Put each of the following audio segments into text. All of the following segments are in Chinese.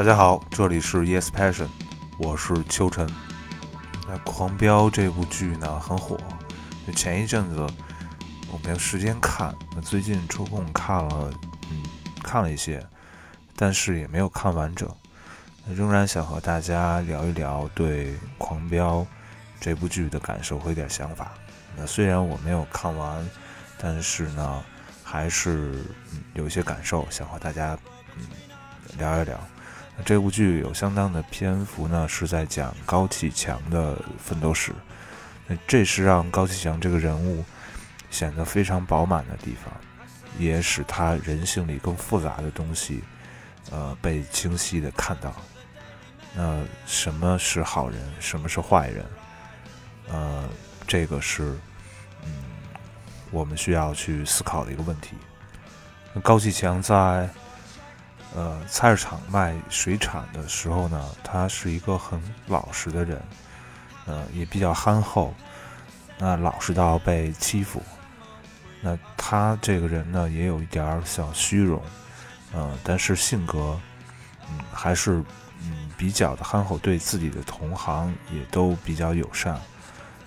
大家好，这里是 Yes Passion，我是秋晨。那《狂飙》这部剧呢很火，就前一阵子我没有时间看，那最近抽空看了，嗯，看了一些，但是也没有看完整。仍然想和大家聊一聊对《狂飙》这部剧的感受和一点想法。那虽然我没有看完，但是呢，还是有一些感受，想和大家嗯聊一聊。这部剧有相当的篇幅呢，是在讲高启强的奋斗史。那这是让高启强这个人物显得非常饱满的地方，也使他人性里更复杂的东西，呃，被清晰的看到。那什么是好人，什么是坏人？呃，这个是，嗯，我们需要去思考的一个问题。高启强在，呃，菜市场卖水产的时候呢，他是一个很老实的人，呃，也比较憨厚，那老实到被欺负。那他这个人呢，也有一点小虚荣，呃，但是性格，嗯，还是。嗯，比较的憨厚，对自己的同行也都比较友善。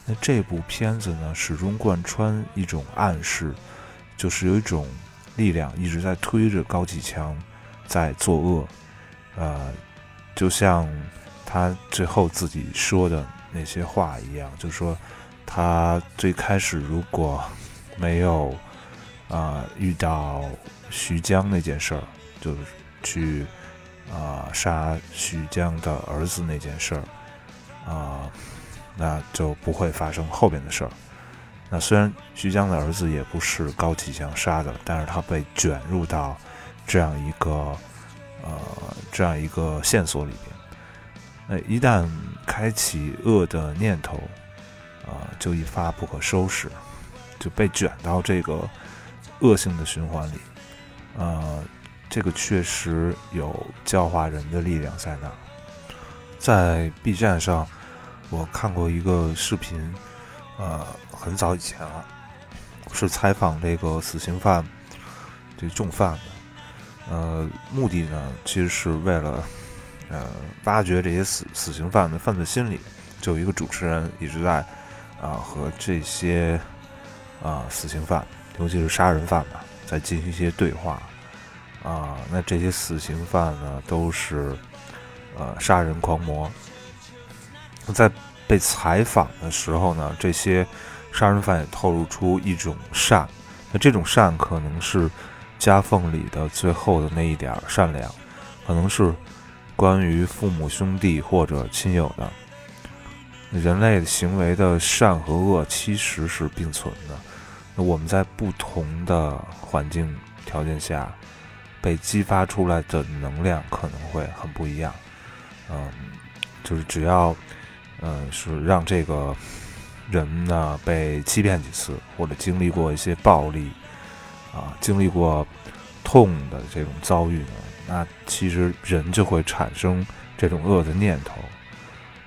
那这部片子呢，始终贯穿一种暗示，就是有一种力量一直在推着高启强在作恶。呃，就像他最后自己说的那些话一样，就是说他最开始如果没有啊遇到徐江那件事儿，就去。啊，杀徐江的儿子那件事儿，啊，那就不会发生后边的事儿。那虽然徐江的儿子也不是高启强杀的，但是他被卷入到这样一个呃这样一个线索里边。那一旦开启恶的念头，啊，就一发不可收拾，就被卷到这个恶性的循环里，啊。这个确实有教化人的力量在那。在 B 站上，我看过一个视频，呃，很早以前了，是采访这个死刑犯，这重犯的。呃，目的呢，其实是为了，呃，挖掘这些死死刑犯的犯罪心理。就有一个主持人一直在，啊，和这些，啊，死刑犯，尤其是杀人犯吧，在进行一些对话。啊，那这些死刑犯呢，都是呃杀人狂魔。在被采访的时候呢，这些杀人犯也透露出一种善。那这种善可能是夹缝里的最后的那一点善良，可能是关于父母兄弟或者亲友的。人类行为的善和恶其实是并存的。那我们在不同的环境条件下。被激发出来的能量可能会很不一样，嗯，就是只要，嗯，是让这个人呢被欺骗几次，或者经历过一些暴力，啊，经历过痛的这种遭遇呢，那其实人就会产生这种恶的念头，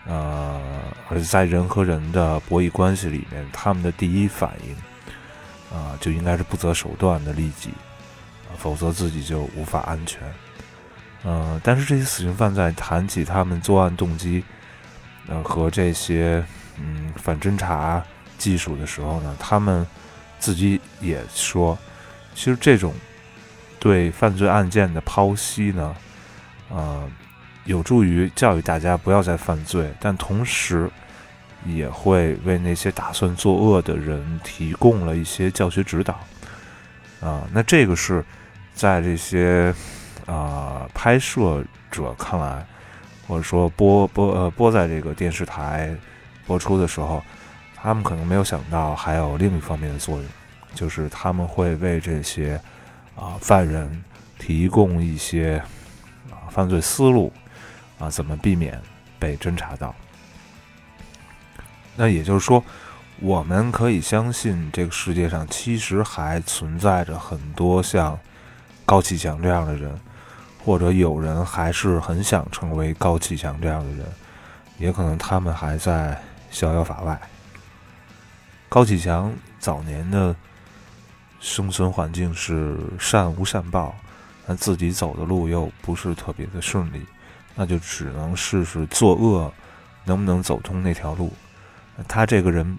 呃，而在人和人的博弈关系里面，他们的第一反应，啊，就应该是不择手段的利己。否则自己就无法安全。呃，但是这些死刑犯在谈起他们作案动机，呃和这些嗯反侦查技术的时候呢，他们自己也说，其实这种对犯罪案件的剖析呢，呃，有助于教育大家不要再犯罪，但同时也会为那些打算作恶的人提供了一些教学指导。啊，那这个是。在这些啊拍摄者看来，或者说播播呃播在这个电视台播出的时候，他们可能没有想到还有另一方面的作用，就是他们会为这些啊犯人提供一些啊犯罪思路啊，怎么避免被侦查到。那也就是说，我们可以相信这个世界上其实还存在着很多像。高启强这样的人，或者有人还是很想成为高启强这样的人，也可能他们还在逍遥法外。高启强早年的生存环境是善无善报，但自己走的路又不是特别的顺利，那就只能试试作恶能不能走通那条路。他这个人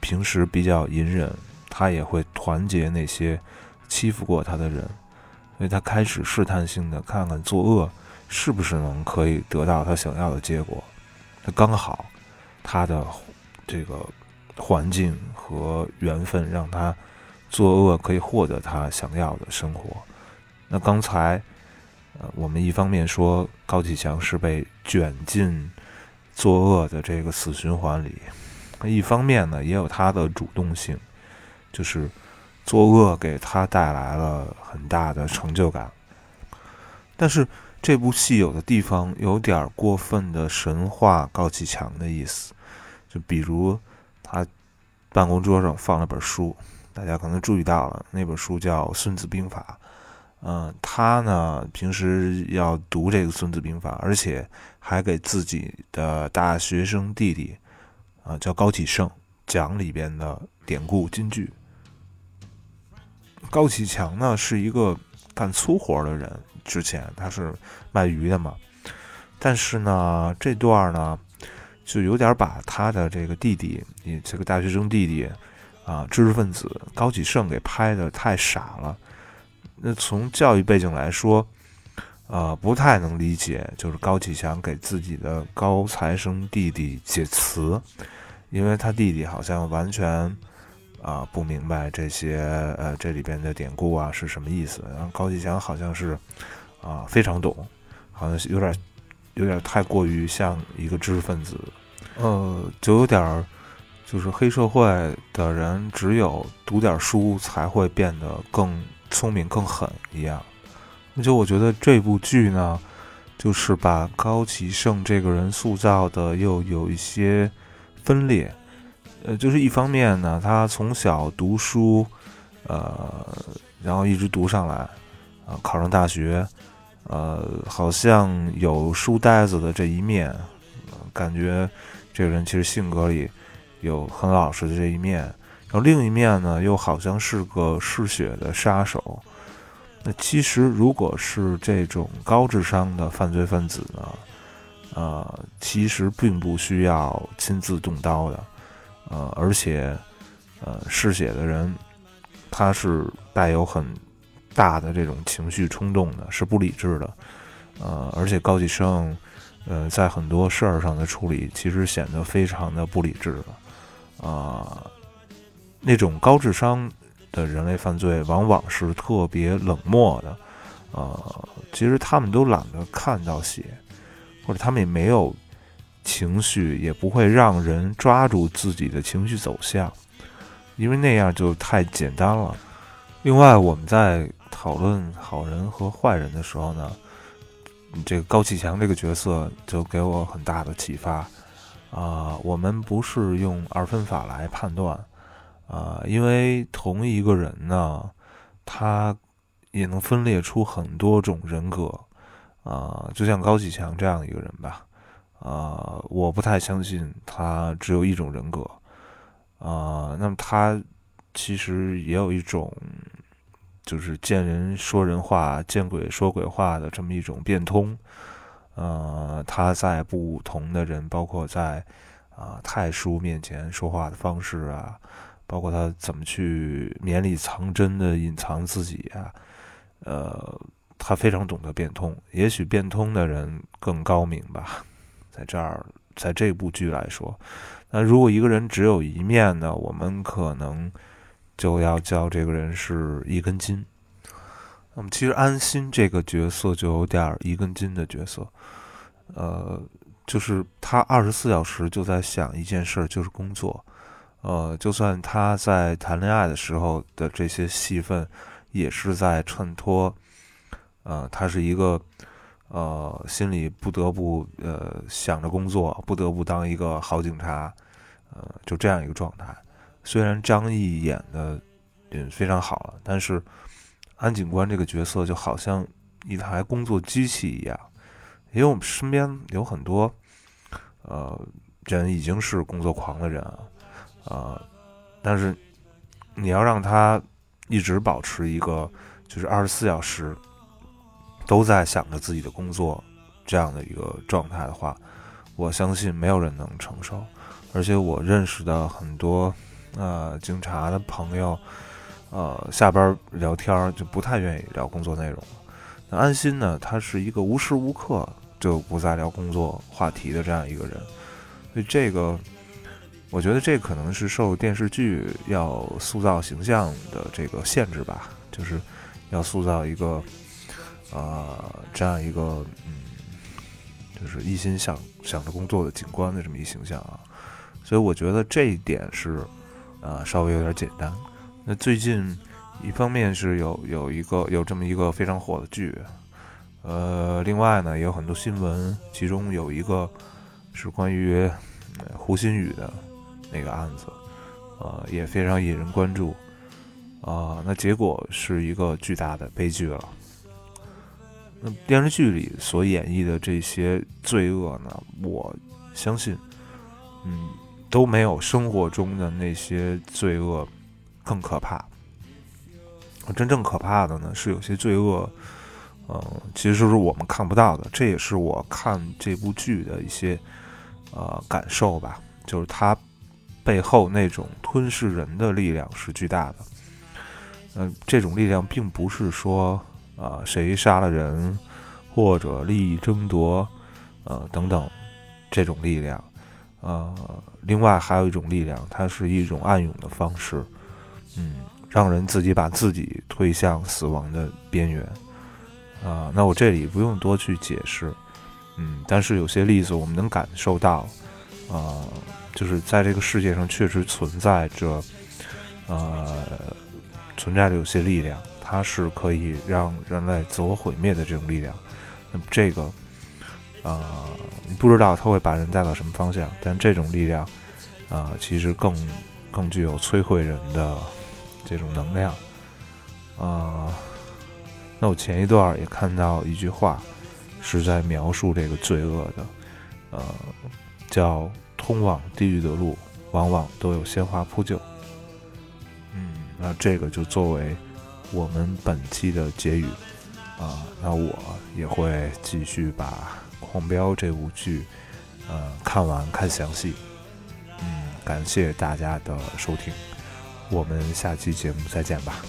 平时比较隐忍，他也会团结那些欺负过他的人，所以他开始试探性的看看作恶是不是能可以得到他想要的结果。那刚好他的这个环境和缘分让他作恶可以获得他想要的生活。那刚才呃，我们一方面说高启强是被卷进作恶的这个死循环里。一方面呢，也有他的主动性，就是作恶给他带来了很大的成就感。但是这部戏有的地方有点过分的神话高启强的意思，就比如他办公桌上放了本书，大家可能注意到了，那本书叫《孙子兵法》。嗯，他呢平时要读这个《孙子兵法》，而且还给自己的大学生弟弟。啊，叫高启盛讲里边的典故金句。高启强呢是一个干粗活的人，之前他是卖鱼的嘛，但是呢这段呢就有点把他的这个弟弟，你这个大学生弟弟啊，知识分子高启盛给拍的太傻了。那从教育背景来说，呃，不太能理解，就是高启强给自己的高材生弟弟解词。因为他弟弟好像完全啊不明白这些呃这里边的典故啊是什么意思，然后高启强好像是啊非常懂，好像有点有点太过于像一个知识分子，呃，就有点就是黑社会的人只有读点书才会变得更聪明更狠一样。那就我觉得这部剧呢，就是把高启盛这个人塑造的又有一些。分裂，呃，就是一方面呢，他从小读书，呃，然后一直读上来，啊，考上大学，呃，好像有书呆子的这一面，感觉这个人其实性格里有很老实的这一面，然后另一面呢，又好像是个嗜血的杀手。那其实如果是这种高智商的犯罪分子呢？呃，其实并不需要亲自动刀的，呃，而且，呃，嗜血的人，他是带有很大的这种情绪冲动的，是不理智的，呃，而且高启盛，呃，在很多事儿上的处理，其实显得非常的不理智的，啊，那种高智商的人类犯罪，往往是特别冷漠的，呃，其实他们都懒得看到血。或者他们也没有情绪，也不会让人抓住自己的情绪走向，因为那样就太简单了。另外，我们在讨论好人和坏人的时候呢，这个高启强这个角色就给我很大的启发啊。我们不是用二分法来判断啊，因为同一个人呢，他也能分裂出很多种人格。啊，就像高启强这样一个人吧，啊，我不太相信他只有一种人格，啊，那么他其实也有一种，就是见人说人话，见鬼说鬼话的这么一种变通，呃，他在不同的人，包括在啊太叔面前说话的方式啊，包括他怎么去绵里藏针的隐藏自己啊，呃。他非常懂得变通，也许变通的人更高明吧。在这儿，在这部剧来说，那如果一个人只有一面呢，我们可能就要叫这个人是一根筋。那么，其实安心这个角色就有点一根筋的角色，呃，就是他二十四小时就在想一件事，就是工作。呃，就算他在谈恋爱的时候的这些戏份，也是在衬托。呃，他是一个，呃，心里不得不呃想着工作，不得不当一个好警察，呃，就这样一个状态。虽然张译演的也非常好了，但是安警官这个角色就好像一台工作机器一样。因为我们身边有很多呃人已经是工作狂的人啊，啊，但是你要让他一直保持一个就是二十四小时。都在想着自己的工作，这样的一个状态的话，我相信没有人能承受。而且我认识的很多呃警察的朋友，呃下班聊天就不太愿意聊工作内容。那安心呢，他是一个无时无刻就不再聊工作话题的这样一个人，所以这个我觉得这可能是受电视剧要塑造形象的这个限制吧，就是要塑造一个呃这样一个嗯，就是一心想想着工作的警官的这么一形象啊。所以我觉得这一点是，呃，稍微有点简单。那最近，一方面是有有一个有这么一个非常火的剧，呃，另外呢也有很多新闻，其中有一个是关于胡鑫宇的那个案子，呃，也非常引人关注。啊，那结果是一个巨大的悲剧了。那电视剧里所演绎的这些罪恶呢，我相信，嗯。都没有生活中的那些罪恶更可怕。真正可怕的呢，是有些罪恶，嗯，其实是我们看不到的。这也是我看这部剧的一些呃感受吧，就是它背后那种吞噬人的力量是巨大的。嗯，这种力量并不是说啊谁杀了人或者利益争夺，呃等等这种力量。呃，另外还有一种力量，它是一种暗涌的方式，嗯，让人自己把自己推向死亡的边缘。啊，那我这里不用多去解释，嗯，但是有些例子我们能感受到，啊，就是在这个世界上确实存在着，呃，存在着有些力量，它是可以让人类自我毁灭的这种力量。那么这个。呃，你不知道它会把人带到什么方向，但这种力量，啊，其实更更具有摧毁人的这种能量。啊，那我前一段也看到一句话，是在描述这个罪恶的，呃，叫“通往地狱的路往往都有鲜花铺就”。嗯，那这个就作为我们本期的结语啊，那我也会继续把。狂飙这部剧，呃，看完看详细，嗯，感谢大家的收听，我们下期节目再见吧。